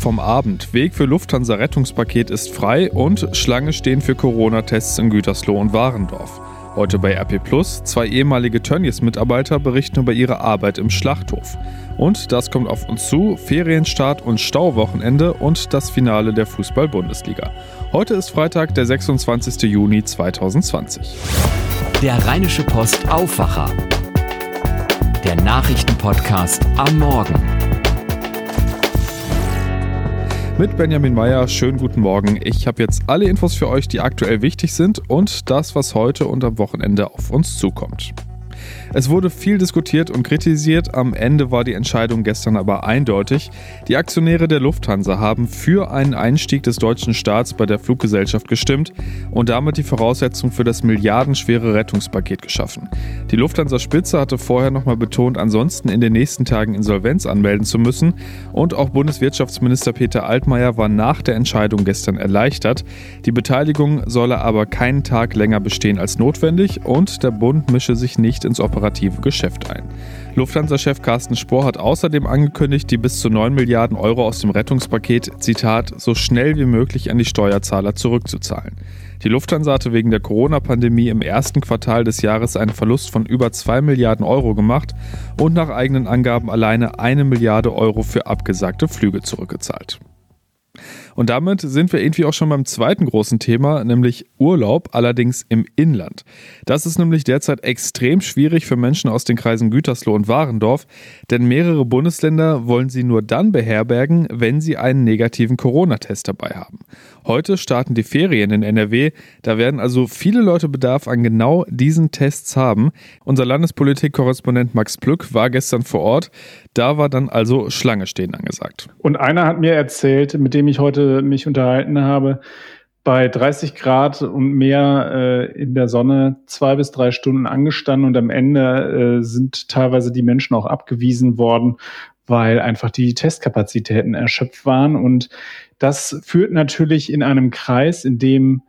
vom Abend. Weg für Lufthansa Rettungspaket ist frei und Schlange stehen für Corona-Tests in Gütersloh und Warendorf. Heute bei RP Plus, zwei ehemalige Tönnies-Mitarbeiter berichten über ihre Arbeit im Schlachthof. Und das kommt auf uns zu, Ferienstart und Stauwochenende und das Finale der Fußball-Bundesliga. Heute ist Freitag, der 26. Juni 2020. Der Rheinische Post Aufwacher. Der Nachrichtenpodcast am Morgen mit Benjamin Meyer. Schönen guten Morgen. Ich habe jetzt alle Infos für euch, die aktuell wichtig sind und das, was heute und am Wochenende auf uns zukommt. Es wurde viel diskutiert und kritisiert, am Ende war die Entscheidung gestern aber eindeutig. Die Aktionäre der Lufthansa haben für einen Einstieg des deutschen Staats bei der Fluggesellschaft gestimmt und damit die Voraussetzung für das milliardenschwere Rettungspaket geschaffen. Die Lufthansa-Spitze hatte vorher nochmal betont, ansonsten in den nächsten Tagen Insolvenz anmelden zu müssen und auch Bundeswirtschaftsminister Peter Altmaier war nach der Entscheidung gestern erleichtert. Die Beteiligung solle aber keinen Tag länger bestehen als notwendig und der Bund mische sich nicht ins operative Geschäft ein. Lufthansa-Chef Carsten Spohr hat außerdem angekündigt, die bis zu 9 Milliarden Euro aus dem Rettungspaket, Zitat, so schnell wie möglich an die Steuerzahler zurückzuzahlen. Die Lufthansa hatte wegen der Corona-Pandemie im ersten Quartal des Jahres einen Verlust von über 2 Milliarden Euro gemacht und nach eigenen Angaben alleine eine Milliarde Euro für abgesagte Flüge zurückgezahlt. Und damit sind wir irgendwie auch schon beim zweiten großen Thema, nämlich Urlaub, allerdings im Inland. Das ist nämlich derzeit extrem schwierig für Menschen aus den Kreisen Gütersloh und Warendorf, denn mehrere Bundesländer wollen sie nur dann beherbergen, wenn sie einen negativen Corona-Test dabei haben. Heute starten die Ferien in NRW, da werden also viele Leute Bedarf an genau diesen Tests haben. Unser Landespolitik-Korrespondent Max Plück war gestern vor Ort, da war dann also Schlange stehen angesagt. Und einer hat mir erzählt, mit dem ich heute mich unterhalten habe, bei 30 Grad und mehr äh, in der Sonne zwei bis drei Stunden angestanden und am Ende äh, sind teilweise die Menschen auch abgewiesen worden, weil einfach die Testkapazitäten erschöpft waren. Und das führt natürlich in einem Kreis, in dem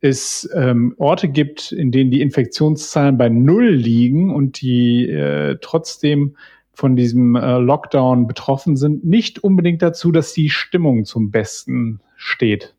es ähm, Orte gibt, in denen die Infektionszahlen bei Null liegen und die äh, trotzdem von diesem äh, Lockdown betroffen sind, nicht unbedingt dazu, dass die Stimmung zum Besten steht.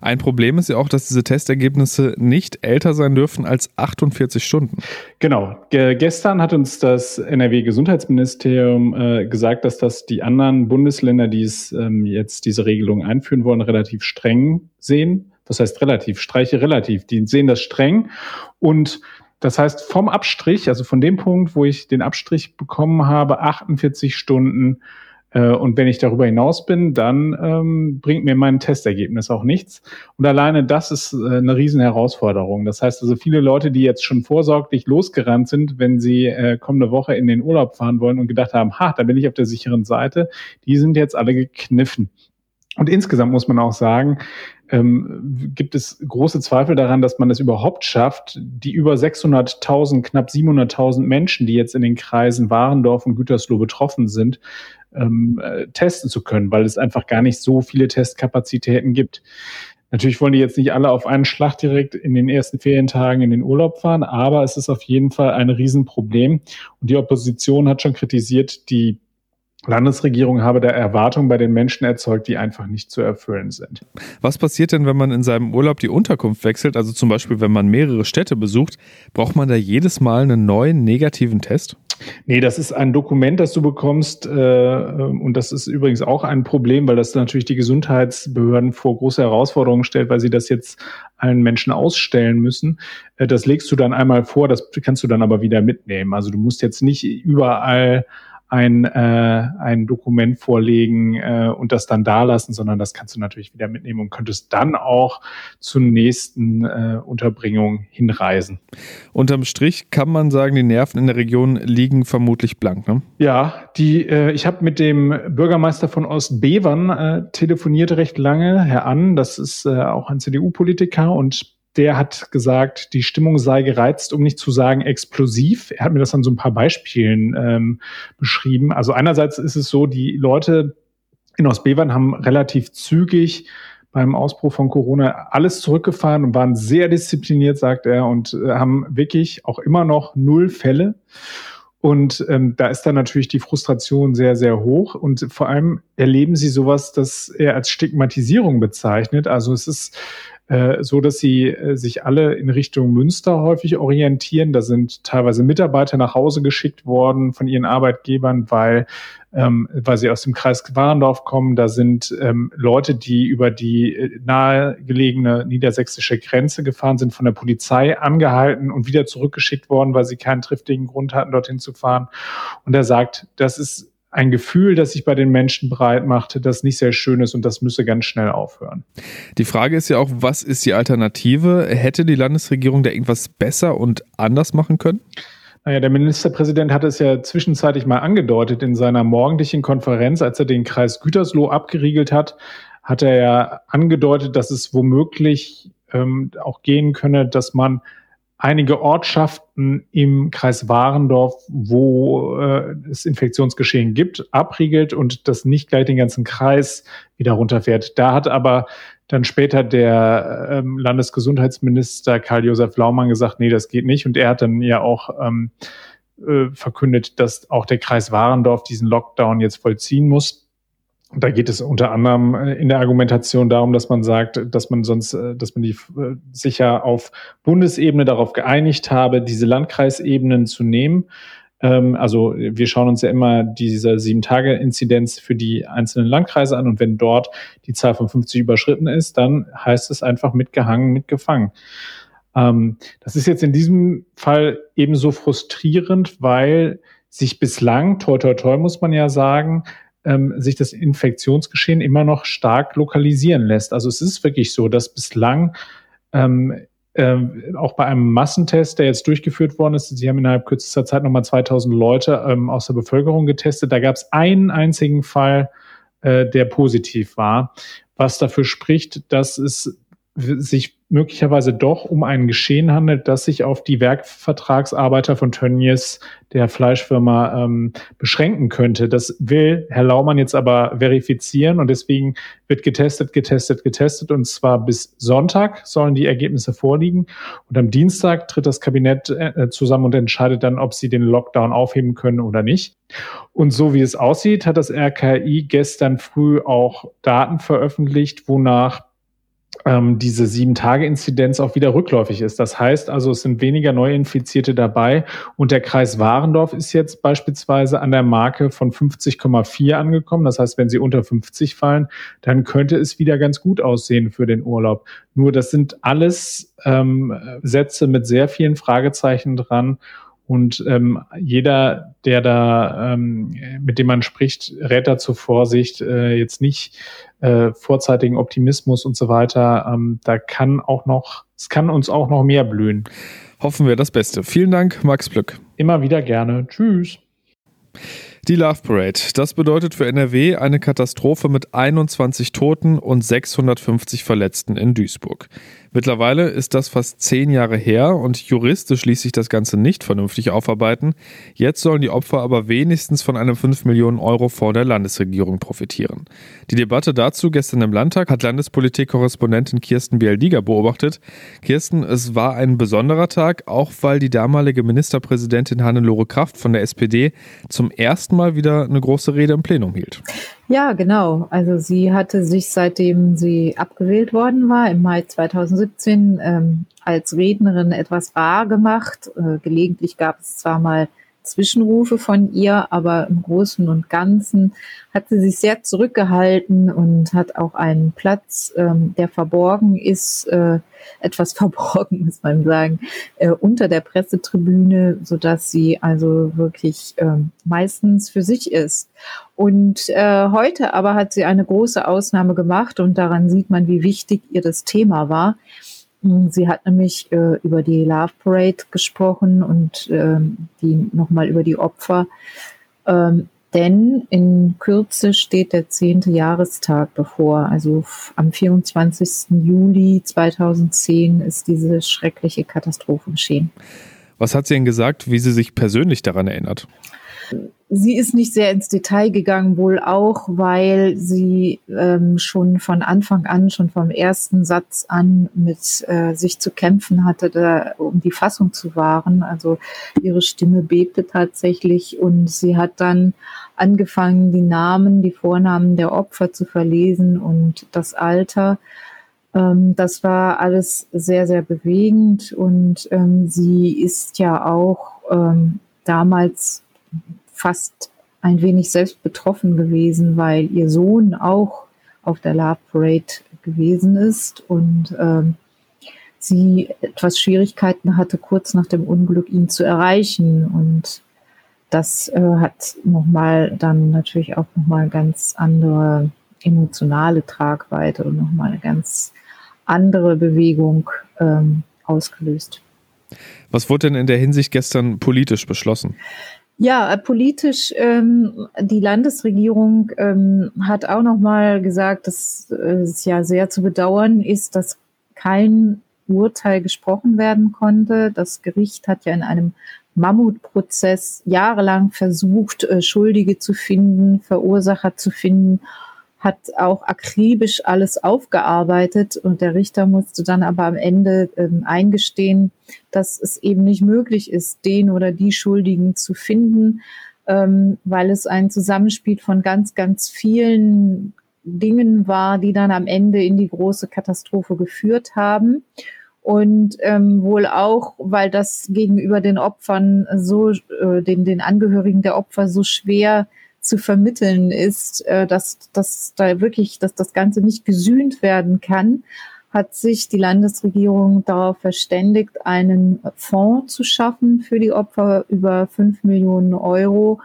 Ein Problem ist ja auch, dass diese Testergebnisse nicht älter sein dürfen als 48 Stunden. Genau. Ge gestern hat uns das NRW-Gesundheitsministerium äh, gesagt, dass das die anderen Bundesländer, die es ähm, jetzt diese Regelung einführen wollen, relativ streng sehen. Das heißt relativ, streiche relativ. Die sehen das streng und das heißt, vom Abstrich, also von dem Punkt, wo ich den Abstrich bekommen habe, 48 Stunden. Äh, und wenn ich darüber hinaus bin, dann ähm, bringt mir mein Testergebnis auch nichts. Und alleine das ist äh, eine riesen Herausforderung. Das heißt also, viele Leute, die jetzt schon vorsorglich losgerannt sind, wenn sie äh, kommende Woche in den Urlaub fahren wollen und gedacht haben, ha, da bin ich auf der sicheren Seite, die sind jetzt alle gekniffen. Und insgesamt muss man auch sagen, ähm, gibt es große Zweifel daran, dass man es überhaupt schafft, die über 600.000, knapp 700.000 Menschen, die jetzt in den Kreisen Warendorf und Gütersloh betroffen sind, ähm, äh, testen zu können, weil es einfach gar nicht so viele Testkapazitäten gibt. Natürlich wollen die jetzt nicht alle auf einen Schlag direkt in den ersten Ferientagen in den Urlaub fahren, aber es ist auf jeden Fall ein Riesenproblem. Und die Opposition hat schon kritisiert, die Landesregierung habe da Erwartungen bei den Menschen erzeugt, die einfach nicht zu erfüllen sind. Was passiert denn, wenn man in seinem Urlaub die Unterkunft wechselt? Also zum Beispiel, wenn man mehrere Städte besucht, braucht man da jedes Mal einen neuen negativen Test? Nee, das ist ein Dokument, das du bekommst. Äh, und das ist übrigens auch ein Problem, weil das natürlich die Gesundheitsbehörden vor große Herausforderungen stellt, weil sie das jetzt allen Menschen ausstellen müssen. Äh, das legst du dann einmal vor, das kannst du dann aber wieder mitnehmen. Also du musst jetzt nicht überall ein, äh, ein Dokument vorlegen äh, und das dann da lassen, sondern das kannst du natürlich wieder mitnehmen und könntest dann auch zur nächsten äh, Unterbringung hinreisen. Unterm Strich kann man sagen, die Nerven in der Region liegen vermutlich blank. Ne? Ja, die, äh, ich habe mit dem Bürgermeister von Ostbevern äh, telefoniert recht lange, Herr Ann, das ist äh, auch ein CDU-Politiker und der hat gesagt, die Stimmung sei gereizt, um nicht zu sagen explosiv. Er hat mir das an so ein paar Beispielen ähm, beschrieben. Also einerseits ist es so, die Leute in Ostbevern haben relativ zügig beim Ausbruch von Corona alles zurückgefahren und waren sehr diszipliniert, sagt er, und äh, haben wirklich auch immer noch null Fälle. Und ähm, da ist dann natürlich die Frustration sehr, sehr hoch. Und vor allem erleben sie sowas, das er als Stigmatisierung bezeichnet. Also es ist so, dass sie äh, sich alle in Richtung Münster häufig orientieren. Da sind teilweise Mitarbeiter nach Hause geschickt worden von ihren Arbeitgebern, weil ähm, weil sie aus dem Kreis Warendorf kommen. Da sind ähm, Leute, die über die äh, nahegelegene niedersächsische Grenze gefahren sind, von der Polizei angehalten und wieder zurückgeschickt worden, weil sie keinen triftigen Grund hatten, dorthin zu fahren. Und er sagt, das ist ein Gefühl, das sich bei den Menschen breit macht, das nicht sehr schön ist und das müsse ganz schnell aufhören. Die Frage ist ja auch, was ist die Alternative? Hätte die Landesregierung da irgendwas besser und anders machen können? Naja, der Ministerpräsident hat es ja zwischenzeitlich mal angedeutet in seiner morgendlichen Konferenz, als er den Kreis Gütersloh abgeriegelt hat, hat er ja angedeutet, dass es womöglich ähm, auch gehen könne, dass man einige Ortschaften im Kreis Warendorf, wo äh, es Infektionsgeschehen gibt, abriegelt und das nicht gleich den ganzen Kreis wieder runterfährt. Da hat aber dann später der ähm, Landesgesundheitsminister Karl-Josef Laumann gesagt, nee, das geht nicht. Und er hat dann ja auch ähm, äh, verkündet, dass auch der Kreis Warendorf diesen Lockdown jetzt vollziehen muss. Da geht es unter anderem äh, in der Argumentation darum, dass man sagt, dass man sonst, äh, dass man die äh, sicher auf Bundesebene darauf geeinigt habe, diese Landkreisebenen zu nehmen ähm, also wir schauen uns ja immer diese Sieben-Tage-Inzidenz für die einzelnen Landkreise an und wenn dort die Zahl von 50 überschritten ist, dann heißt es einfach mitgehangen, mitgefangen. Ähm, das ist jetzt in diesem Fall ebenso frustrierend, weil sich bislang, toi toi toi muss man ja sagen, ähm, sich das Infektionsgeschehen immer noch stark lokalisieren lässt. Also es ist wirklich so, dass bislang ähm, ähm, auch bei einem Massentest, der jetzt durchgeführt worden ist, Sie haben innerhalb kürzester Zeit nochmal 2000 Leute ähm, aus der Bevölkerung getestet. Da gab es einen einzigen Fall, äh, der positiv war, was dafür spricht, dass es sich möglicherweise doch um ein Geschehen handelt, das sich auf die Werkvertragsarbeiter von Tönnies, der Fleischfirma, ähm, beschränken könnte. Das will Herr Laumann jetzt aber verifizieren und deswegen wird getestet, getestet, getestet und zwar bis Sonntag sollen die Ergebnisse vorliegen und am Dienstag tritt das Kabinett äh, zusammen und entscheidet dann, ob sie den Lockdown aufheben können oder nicht. Und so wie es aussieht, hat das RKI gestern früh auch Daten veröffentlicht, wonach ähm, diese Sieben-Tage-Inzidenz auch wieder rückläufig ist. Das heißt also, es sind weniger Neuinfizierte dabei und der Kreis Warendorf ist jetzt beispielsweise an der Marke von 50,4 angekommen. Das heißt, wenn sie unter 50 fallen, dann könnte es wieder ganz gut aussehen für den Urlaub. Nur das sind alles ähm, Sätze mit sehr vielen Fragezeichen dran und ähm, jeder, der da, ähm, mit dem man spricht, rät dazu Vorsicht, äh, jetzt nicht äh, vorzeitigen Optimismus und so weiter. Ähm, da kann auch noch, es kann uns auch noch mehr blühen. Hoffen wir das Beste. Vielen Dank, Max Plück. Immer wieder gerne. Tschüss. Die Love Parade. Das bedeutet für NRW eine Katastrophe mit 21 Toten und 650 Verletzten in Duisburg. Mittlerweile ist das fast zehn Jahre her und juristisch ließ sich das Ganze nicht vernünftig aufarbeiten. Jetzt sollen die Opfer aber wenigstens von einem 5 Millionen Euro vor der Landesregierung profitieren. Die Debatte dazu gestern im Landtag hat Landespolitik-Korrespondentin Kirsten Bialdiger beobachtet. Kirsten, es war ein besonderer Tag, auch weil die damalige Ministerpräsidentin Hannelore Kraft von der SPD zum ersten Mal wieder eine große Rede im Plenum hielt. Ja, genau. Also sie hatte sich, seitdem sie abgewählt worden war, im Mai 2017 ähm, als Rednerin etwas rar gemacht. Äh, gelegentlich gab es zwar mal Zwischenrufe von ihr, aber im Großen und Ganzen hat sie sich sehr zurückgehalten und hat auch einen Platz, ähm, der verborgen ist, äh, etwas verborgen, muss man sagen, äh, unter der Pressetribüne, so dass sie also wirklich äh, meistens für sich ist. Und äh, heute aber hat sie eine große Ausnahme gemacht und daran sieht man, wie wichtig ihr das Thema war. Hm, sie hat nämlich äh, über die Love Parade gesprochen und ähm, die nochmal über die Opfer. Ähm, denn in Kürze steht der zehnte Jahrestag bevor. Also am 24. Juli 2010 ist diese schreckliche Katastrophe geschehen. Was hat sie denn gesagt, wie sie sich persönlich daran erinnert? Sie ist nicht sehr ins Detail gegangen, wohl auch, weil sie ähm, schon von Anfang an, schon vom ersten Satz an mit äh, sich zu kämpfen hatte, da, um die Fassung zu wahren. Also ihre Stimme bebte tatsächlich und sie hat dann angefangen, die Namen, die Vornamen der Opfer zu verlesen und das Alter. Ähm, das war alles sehr, sehr bewegend und ähm, sie ist ja auch ähm, damals fast ein wenig selbst betroffen gewesen, weil ihr Sohn auch auf der Love Parade gewesen ist und ähm, sie etwas Schwierigkeiten hatte, kurz nach dem Unglück ihn zu erreichen. Und das äh, hat nochmal dann natürlich auch nochmal ganz andere emotionale Tragweite und nochmal eine ganz andere Bewegung ähm, ausgelöst. Was wurde denn in der Hinsicht gestern politisch beschlossen? Ja, politisch, ähm, die Landesregierung ähm, hat auch nochmal gesagt, dass äh, es ja sehr zu bedauern ist, dass kein Urteil gesprochen werden konnte. Das Gericht hat ja in einem Mammutprozess jahrelang versucht, äh, Schuldige zu finden, Verursacher zu finden hat auch akribisch alles aufgearbeitet und der Richter musste dann aber am Ende ähm, eingestehen, dass es eben nicht möglich ist, den oder die Schuldigen zu finden, ähm, weil es ein Zusammenspiel von ganz, ganz vielen Dingen war, die dann am Ende in die große Katastrophe geführt haben. Und ähm, wohl auch, weil das gegenüber den Opfern so, äh, den, den Angehörigen der Opfer so schwer zu vermitteln ist, äh, dass, dass da wirklich, dass das Ganze nicht gesühnt werden kann, hat sich die Landesregierung darauf verständigt, einen Fonds zu schaffen für die Opfer über fünf Millionen Euro.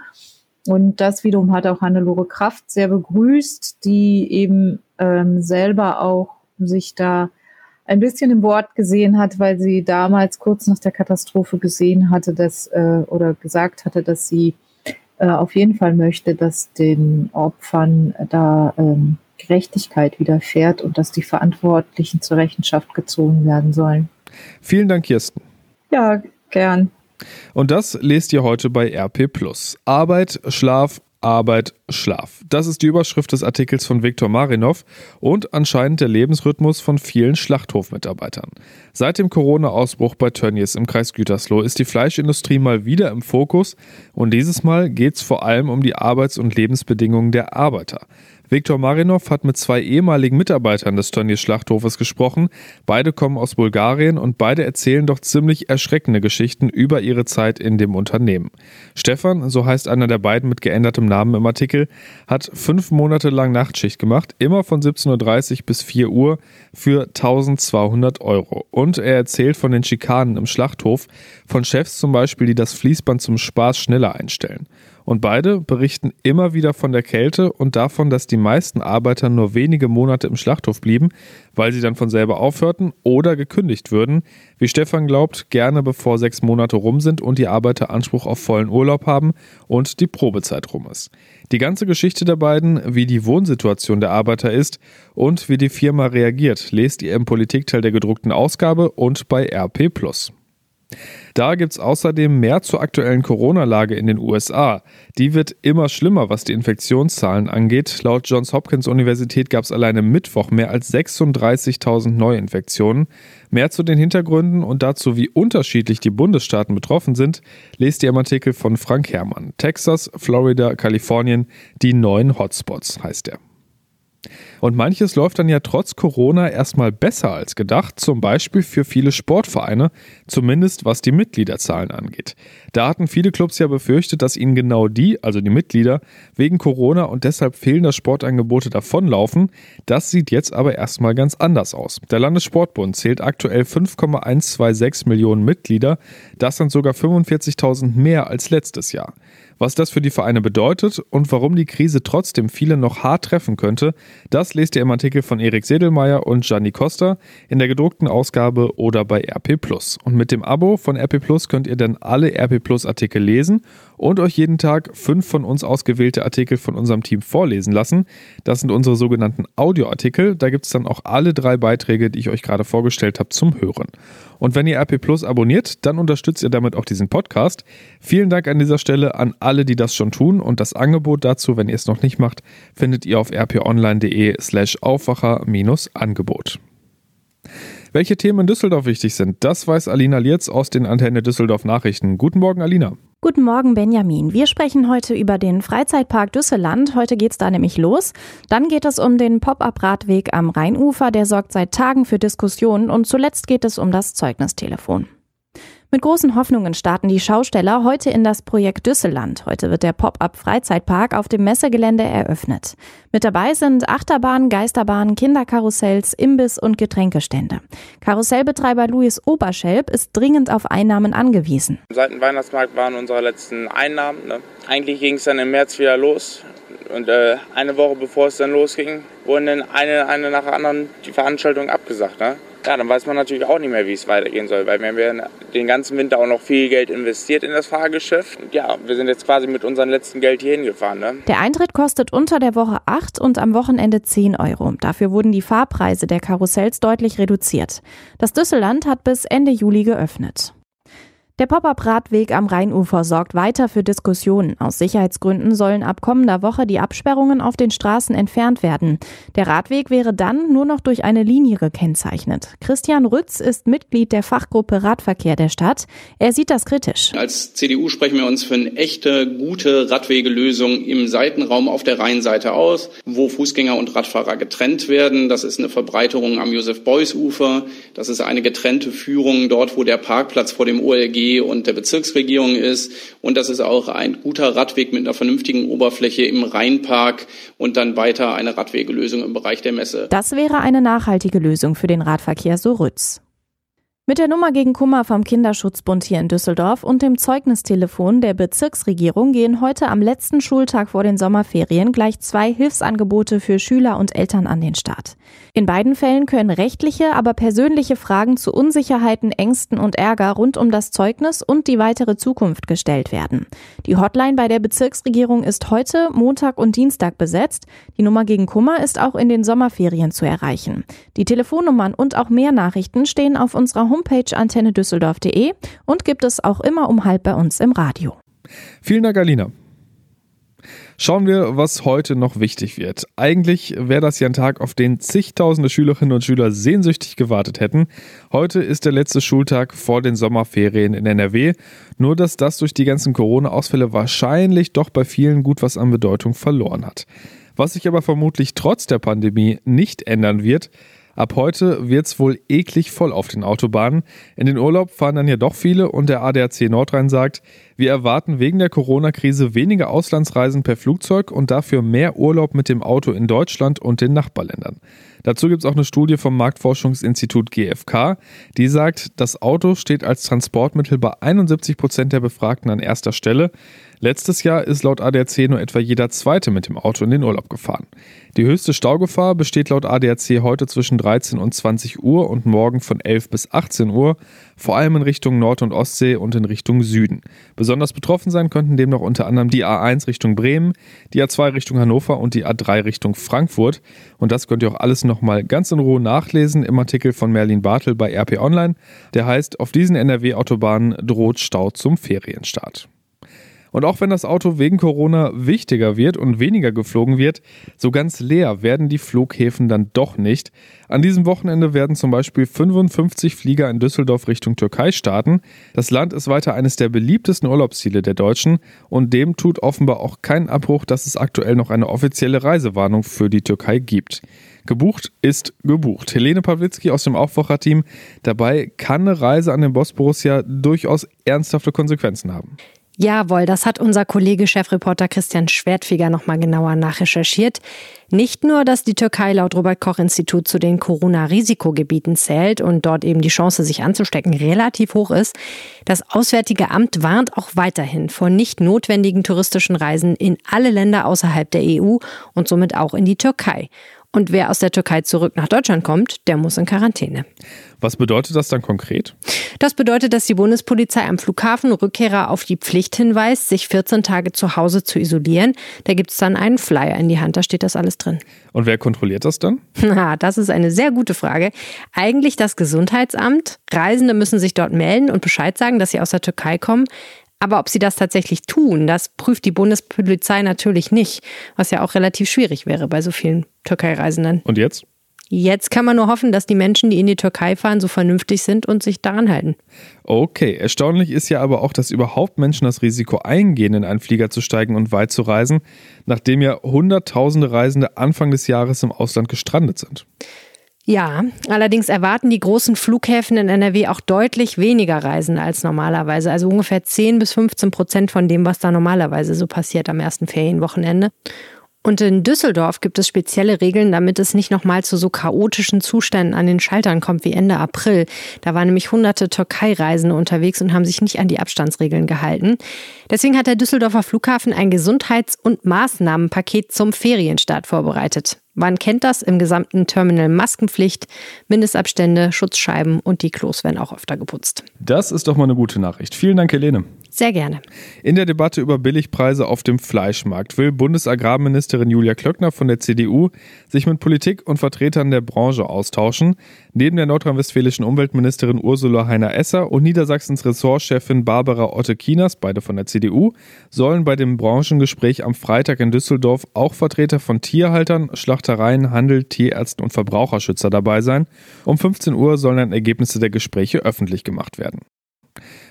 Und das wiederum hat auch Hannelore Kraft sehr begrüßt, die eben ähm, selber auch sich da ein bisschen im Wort gesehen hat, weil sie damals kurz nach der Katastrophe gesehen hatte, dass äh, oder gesagt hatte, dass sie äh, auf jeden Fall möchte, dass den Opfern da ähm, Gerechtigkeit widerfährt und dass die Verantwortlichen zur Rechenschaft gezogen werden sollen. Vielen Dank, Kirsten. Ja, gern. Und das lest ihr heute bei RP Arbeit, Schlaf, Arbeit, Schlaf. Das ist die Überschrift des Artikels von Viktor Marinov und anscheinend der Lebensrhythmus von vielen Schlachthofmitarbeitern. Seit dem Corona-Ausbruch bei Tönnies im Kreis Gütersloh ist die Fleischindustrie mal wieder im Fokus und dieses Mal geht es vor allem um die Arbeits- und Lebensbedingungen der Arbeiter. Viktor Marinov hat mit zwei ehemaligen Mitarbeitern des Tönnies Schlachthofes gesprochen. Beide kommen aus Bulgarien und beide erzählen doch ziemlich erschreckende Geschichten über ihre Zeit in dem Unternehmen. Stefan, so heißt einer der beiden mit geändertem Namen im Artikel, hat fünf Monate lang Nachtschicht gemacht, immer von 17.30 Uhr bis 4 Uhr für 1200 Euro. Und er erzählt von den Schikanen im Schlachthof, von Chefs zum Beispiel, die das Fließband zum Spaß schneller einstellen. Und beide berichten immer wieder von der Kälte und davon, dass die meisten Arbeiter nur wenige Monate im Schlachthof blieben, weil sie dann von selber aufhörten oder gekündigt würden, wie Stefan glaubt, gerne bevor sechs Monate rum sind und die Arbeiter Anspruch auf vollen Urlaub haben und die Probezeit rum ist. Die ganze Geschichte der beiden, wie die Wohnsituation der Arbeiter ist und wie die Firma reagiert, lest ihr im Politikteil der gedruckten Ausgabe und bei RP+. Da gibt es außerdem mehr zur aktuellen Corona-Lage in den USA. Die wird immer schlimmer, was die Infektionszahlen angeht. Laut Johns Hopkins Universität gab es alleine Mittwoch mehr als 36.000 Neuinfektionen. Mehr zu den Hintergründen und dazu, wie unterschiedlich die Bundesstaaten betroffen sind, lest ihr im Artikel von Frank Herrmann. Texas, Florida, Kalifornien, die neuen Hotspots heißt er. Und manches läuft dann ja trotz Corona erstmal besser als gedacht, zum Beispiel für viele Sportvereine, zumindest was die Mitgliederzahlen angeht. Da hatten viele Clubs ja befürchtet, dass ihnen genau die, also die Mitglieder, wegen Corona und deshalb fehlender Sportangebote davonlaufen. Das sieht jetzt aber erstmal ganz anders aus. Der Landessportbund zählt aktuell 5,126 Millionen Mitglieder. Das sind sogar 45.000 mehr als letztes Jahr. Was das für die Vereine bedeutet und warum die Krise trotzdem viele noch hart treffen könnte, das lest ihr im Artikel von Erik Sedelmeier und Gianni Costa in der gedruckten Ausgabe oder bei RP+. Und mit dem Abo von RP Plus könnt ihr dann alle RP Plus Artikel lesen und euch jeden Tag fünf von uns ausgewählte Artikel von unserem Team vorlesen lassen. Das sind unsere sogenannten Audioartikel. Da gibt es dann auch alle drei Beiträge, die ich euch gerade vorgestellt habe, zum Hören. Und wenn ihr RP Plus abonniert, dann unterstützt ihr damit auch diesen Podcast. Vielen Dank an dieser Stelle an alle, die das schon tun. Und das Angebot dazu, wenn ihr es noch nicht macht, findet ihr auf rponline.de slash Aufwacher-Angebot. Welche Themen in Düsseldorf wichtig sind, das weiß Alina Lierz aus den Antenne Düsseldorf Nachrichten. Guten Morgen, Alina. Guten Morgen, Benjamin. Wir sprechen heute über den Freizeitpark Düsseland. Heute geht's da nämlich los. Dann geht es um den Pop-up-Radweg am Rheinufer. Der sorgt seit Tagen für Diskussionen. Und zuletzt geht es um das Zeugnistelefon. Mit großen Hoffnungen starten die Schausteller heute in das Projekt Düsseland. Heute wird der Pop-up Freizeitpark auf dem Messegelände eröffnet. Mit dabei sind Achterbahnen, Geisterbahnen, Kinderkarussells, Imbiss und Getränkestände. Karussellbetreiber Luis Oberschelp ist dringend auf Einnahmen angewiesen. Seit dem Weihnachtsmarkt waren unsere letzten Einnahmen. Ne? Eigentlich ging es dann im März wieder los. Und äh, eine Woche bevor es dann losging, wurden dann eine, eine nach der anderen die Veranstaltungen abgesagt. Ne? Ja, dann weiß man natürlich auch nicht mehr, wie es weitergehen soll, weil wir haben den ganzen Winter auch noch viel Geld investiert in das Fahrgeschäft. Ja, wir sind jetzt quasi mit unserem letzten Geld hier hingefahren. Ne? Der Eintritt kostet unter der Woche 8 und am Wochenende 10 Euro. Dafür wurden die Fahrpreise der Karussells deutlich reduziert. Das Düsseland hat bis Ende Juli geöffnet. Der Pop-up-Radweg am Rheinufer sorgt weiter für Diskussionen. Aus Sicherheitsgründen sollen ab kommender Woche die Absperrungen auf den Straßen entfernt werden. Der Radweg wäre dann nur noch durch eine Linie gekennzeichnet. Christian Rütz ist Mitglied der Fachgruppe Radverkehr der Stadt. Er sieht das kritisch. Als CDU sprechen wir uns für eine echte, gute Radwegelösung im Seitenraum auf der Rheinseite aus, wo Fußgänger und Radfahrer getrennt werden. Das ist eine Verbreiterung am Josef-Beuys-Ufer. Das ist eine getrennte Führung dort, wo der Parkplatz vor dem OLG und der Bezirksregierung ist. Und das ist auch ein guter Radweg mit einer vernünftigen Oberfläche im Rheinpark und dann weiter eine Radwegelösung im Bereich der Messe. Das wäre eine nachhaltige Lösung für den Radverkehr, so Rütz. Mit der Nummer gegen Kummer vom Kinderschutzbund hier in Düsseldorf und dem Zeugnistelefon der Bezirksregierung gehen heute am letzten Schultag vor den Sommerferien gleich zwei Hilfsangebote für Schüler und Eltern an den Start. In beiden Fällen können rechtliche, aber persönliche Fragen zu Unsicherheiten, Ängsten und Ärger rund um das Zeugnis und die weitere Zukunft gestellt werden. Die Hotline bei der Bezirksregierung ist heute, Montag und Dienstag besetzt. Die Nummer gegen Kummer ist auch in den Sommerferien zu erreichen. Die Telefonnummern und auch mehr Nachrichten stehen auf unserer antennedüsseldorf.de und gibt es auch immer um halb bei uns im Radio. Vielen Dank, Alina. Schauen wir, was heute noch wichtig wird. Eigentlich wäre das ja ein Tag, auf den zigtausende Schülerinnen und Schüler sehnsüchtig gewartet hätten. Heute ist der letzte Schultag vor den Sommerferien in NRW. Nur, dass das durch die ganzen Corona-Ausfälle wahrscheinlich doch bei vielen gut was an Bedeutung verloren hat. Was sich aber vermutlich trotz der Pandemie nicht ändern wird, Ab heute wird's wohl eklig voll auf den Autobahnen. In den Urlaub fahren dann ja doch viele und der ADAC Nordrhein sagt, wir erwarten wegen der Corona-Krise weniger Auslandsreisen per Flugzeug und dafür mehr Urlaub mit dem Auto in Deutschland und den Nachbarländern. Dazu gibt es auch eine Studie vom Marktforschungsinstitut GfK, die sagt, das Auto steht als Transportmittel bei 71 Prozent der Befragten an erster Stelle. Letztes Jahr ist laut ADAC nur etwa jeder Zweite mit dem Auto in den Urlaub gefahren. Die höchste Staugefahr besteht laut ADAC heute zwischen 13 und 20 Uhr und morgen von 11 bis 18 Uhr, vor allem in Richtung Nord- und Ostsee und in Richtung Süden. Besonders betroffen sein könnten demnach unter anderem die A1 Richtung Bremen, die A2 Richtung Hannover und die A3 Richtung Frankfurt. Und das könnt ihr auch alles nochmal ganz in Ruhe nachlesen im Artikel von Merlin Bartel bei RP Online. Der heißt, auf diesen NRW-Autobahnen droht Stau zum Ferienstart. Und auch wenn das Auto wegen Corona wichtiger wird und weniger geflogen wird, so ganz leer werden die Flughäfen dann doch nicht. An diesem Wochenende werden zum Beispiel 55 Flieger in Düsseldorf Richtung Türkei starten. Das Land ist weiter eines der beliebtesten Urlaubsziele der Deutschen und dem tut offenbar auch keinen Abbruch, dass es aktuell noch eine offizielle Reisewarnung für die Türkei gibt. Gebucht ist gebucht. Helene Pawlitzki aus dem Aufwacherteam. Dabei kann eine Reise an den Bosporus ja durchaus ernsthafte Konsequenzen haben. Jawohl, das hat unser Kollege Chefreporter Christian Schwertfeger nochmal genauer nachrecherchiert. Nicht nur, dass die Türkei laut Robert Koch Institut zu den Corona-Risikogebieten zählt und dort eben die Chance, sich anzustecken, relativ hoch ist. Das Auswärtige Amt warnt auch weiterhin vor nicht notwendigen touristischen Reisen in alle Länder außerhalb der EU und somit auch in die Türkei. Und wer aus der Türkei zurück nach Deutschland kommt, der muss in Quarantäne. Was bedeutet das dann konkret? Das bedeutet, dass die Bundespolizei am Flughafen Rückkehrer auf die Pflicht hinweist, sich 14 Tage zu Hause zu isolieren. Da gibt es dann einen Flyer in die Hand, da steht das alles drin. Und wer kontrolliert das dann? Na, das ist eine sehr gute Frage. Eigentlich das Gesundheitsamt. Reisende müssen sich dort melden und Bescheid sagen, dass sie aus der Türkei kommen. Aber ob sie das tatsächlich tun, das prüft die Bundespolizei natürlich nicht, was ja auch relativ schwierig wäre bei so vielen Türkei-Reisenden. Und jetzt? Jetzt kann man nur hoffen, dass die Menschen, die in die Türkei fahren, so vernünftig sind und sich daran halten. Okay, erstaunlich ist ja aber auch, dass überhaupt Menschen das Risiko eingehen, in einen Flieger zu steigen und weit zu reisen, nachdem ja Hunderttausende Reisende Anfang des Jahres im Ausland gestrandet sind. Ja, allerdings erwarten die großen Flughäfen in NRW auch deutlich weniger Reisen als normalerweise. Also ungefähr 10 bis 15 Prozent von dem, was da normalerweise so passiert am ersten Ferienwochenende. Und in Düsseldorf gibt es spezielle Regeln, damit es nicht nochmal zu so chaotischen Zuständen an den Schaltern kommt wie Ende April. Da waren nämlich hunderte Türkei-Reisende unterwegs und haben sich nicht an die Abstandsregeln gehalten. Deswegen hat der Düsseldorfer Flughafen ein Gesundheits- und Maßnahmenpaket zum Ferienstart vorbereitet. Man kennt das im gesamten Terminal Maskenpflicht, Mindestabstände, Schutzscheiben und die Klos werden auch öfter geputzt. Das ist doch mal eine gute Nachricht. Vielen Dank, Helene. Sehr gerne. In der Debatte über Billigpreise auf dem Fleischmarkt will Bundesagrarministerin Julia Klöckner von der CDU sich mit Politik und Vertretern der Branche austauschen. Neben der nordrhein-westfälischen Umweltministerin Ursula Heiner-Esser und Niedersachsens Ressortchefin Barbara Otte-Kieners, beide von der CDU, sollen bei dem Branchengespräch am Freitag in Düsseldorf auch Vertreter von Tierhaltern, Schlachtereien, Handel, Tierärzten und Verbraucherschützer dabei sein. Um 15 Uhr sollen dann Ergebnisse der Gespräche öffentlich gemacht werden.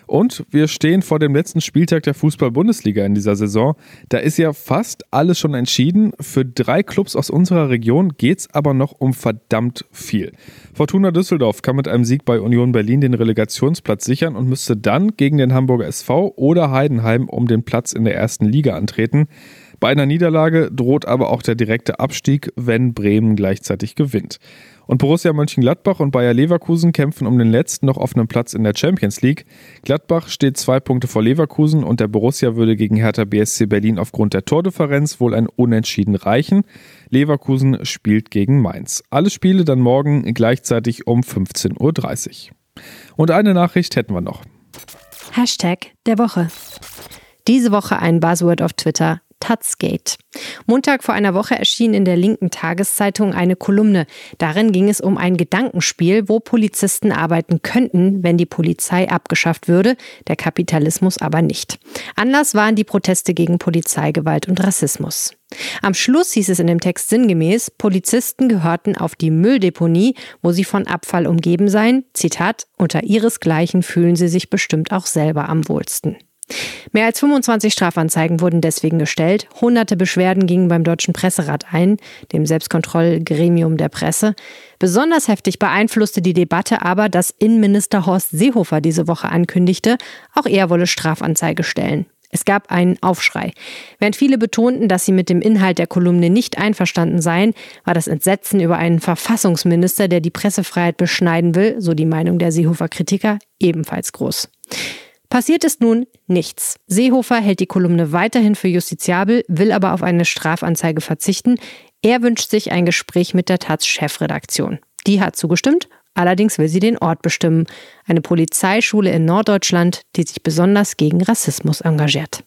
Und wir stehen vor dem letzten Spieltag der Fußball-Bundesliga in dieser Saison. Da ist ja fast alles schon entschieden. Für drei Clubs aus unserer Region geht es aber noch um verdammt viel. Fortuna Düsseldorf kann mit einem Sieg bei Union Berlin den Relegationsplatz sichern und müsste dann gegen den Hamburger SV oder Heidenheim um den Platz in der ersten Liga antreten. Bei einer Niederlage droht aber auch der direkte Abstieg, wenn Bremen gleichzeitig gewinnt. Und Borussia Mönchengladbach und Bayer Leverkusen kämpfen um den letzten noch offenen Platz in der Champions League. Gladbach steht zwei Punkte vor Leverkusen und der Borussia würde gegen Hertha BSC Berlin aufgrund der Tordifferenz wohl ein Unentschieden reichen. Leverkusen spielt gegen Mainz. Alle Spiele dann morgen gleichzeitig um 15.30 Uhr. Und eine Nachricht hätten wir noch. Hashtag der Woche. Diese Woche ein Buzzword auf Twitter. Tutzgate. Montag vor einer Woche erschien in der linken Tageszeitung eine Kolumne. Darin ging es um ein Gedankenspiel, wo Polizisten arbeiten könnten, wenn die Polizei abgeschafft würde, der Kapitalismus aber nicht. Anlass waren die Proteste gegen Polizeigewalt und Rassismus. Am Schluss hieß es in dem Text sinngemäß, Polizisten gehörten auf die Mülldeponie, wo sie von Abfall umgeben seien. Zitat, unter ihresgleichen fühlen sie sich bestimmt auch selber am wohlsten. Mehr als 25 Strafanzeigen wurden deswegen gestellt. Hunderte Beschwerden gingen beim Deutschen Presserat ein, dem Selbstkontrollgremium der Presse. Besonders heftig beeinflusste die Debatte aber, dass Innenminister Horst Seehofer diese Woche ankündigte, auch er wolle Strafanzeige stellen. Es gab einen Aufschrei. Während viele betonten, dass sie mit dem Inhalt der Kolumne nicht einverstanden seien, war das Entsetzen über einen Verfassungsminister, der die Pressefreiheit beschneiden will, so die Meinung der Seehofer-Kritiker, ebenfalls groß. Passiert ist nun nichts. Seehofer hält die Kolumne weiterhin für justiziabel, will aber auf eine Strafanzeige verzichten. Er wünscht sich ein Gespräch mit der Taz-Chefredaktion. Die hat zugestimmt, allerdings will sie den Ort bestimmen. Eine Polizeischule in Norddeutschland, die sich besonders gegen Rassismus engagiert.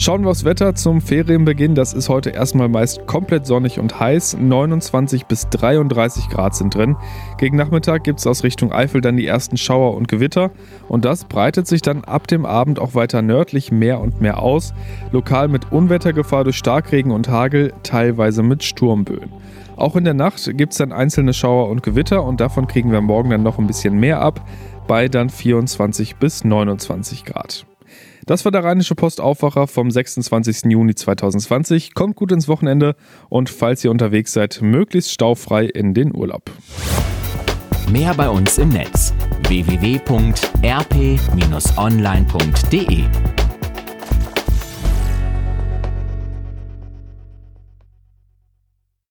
Schauen wir aufs Wetter zum Ferienbeginn. Das ist heute erstmal meist komplett sonnig und heiß. 29 bis 33 Grad sind drin. Gegen Nachmittag gibt es aus Richtung Eifel dann die ersten Schauer und Gewitter. Und das breitet sich dann ab dem Abend auch weiter nördlich mehr und mehr aus. Lokal mit Unwettergefahr durch Starkregen und Hagel, teilweise mit Sturmböen. Auch in der Nacht gibt es dann einzelne Schauer und Gewitter und davon kriegen wir morgen dann noch ein bisschen mehr ab, bei dann 24 bis 29 Grad. Das war der Rheinische Postaufwacher vom 26. Juni 2020. Kommt gut ins Wochenende und falls ihr unterwegs seid, möglichst staufrei in den Urlaub. Mehr bei uns im Netz www.rp-online.de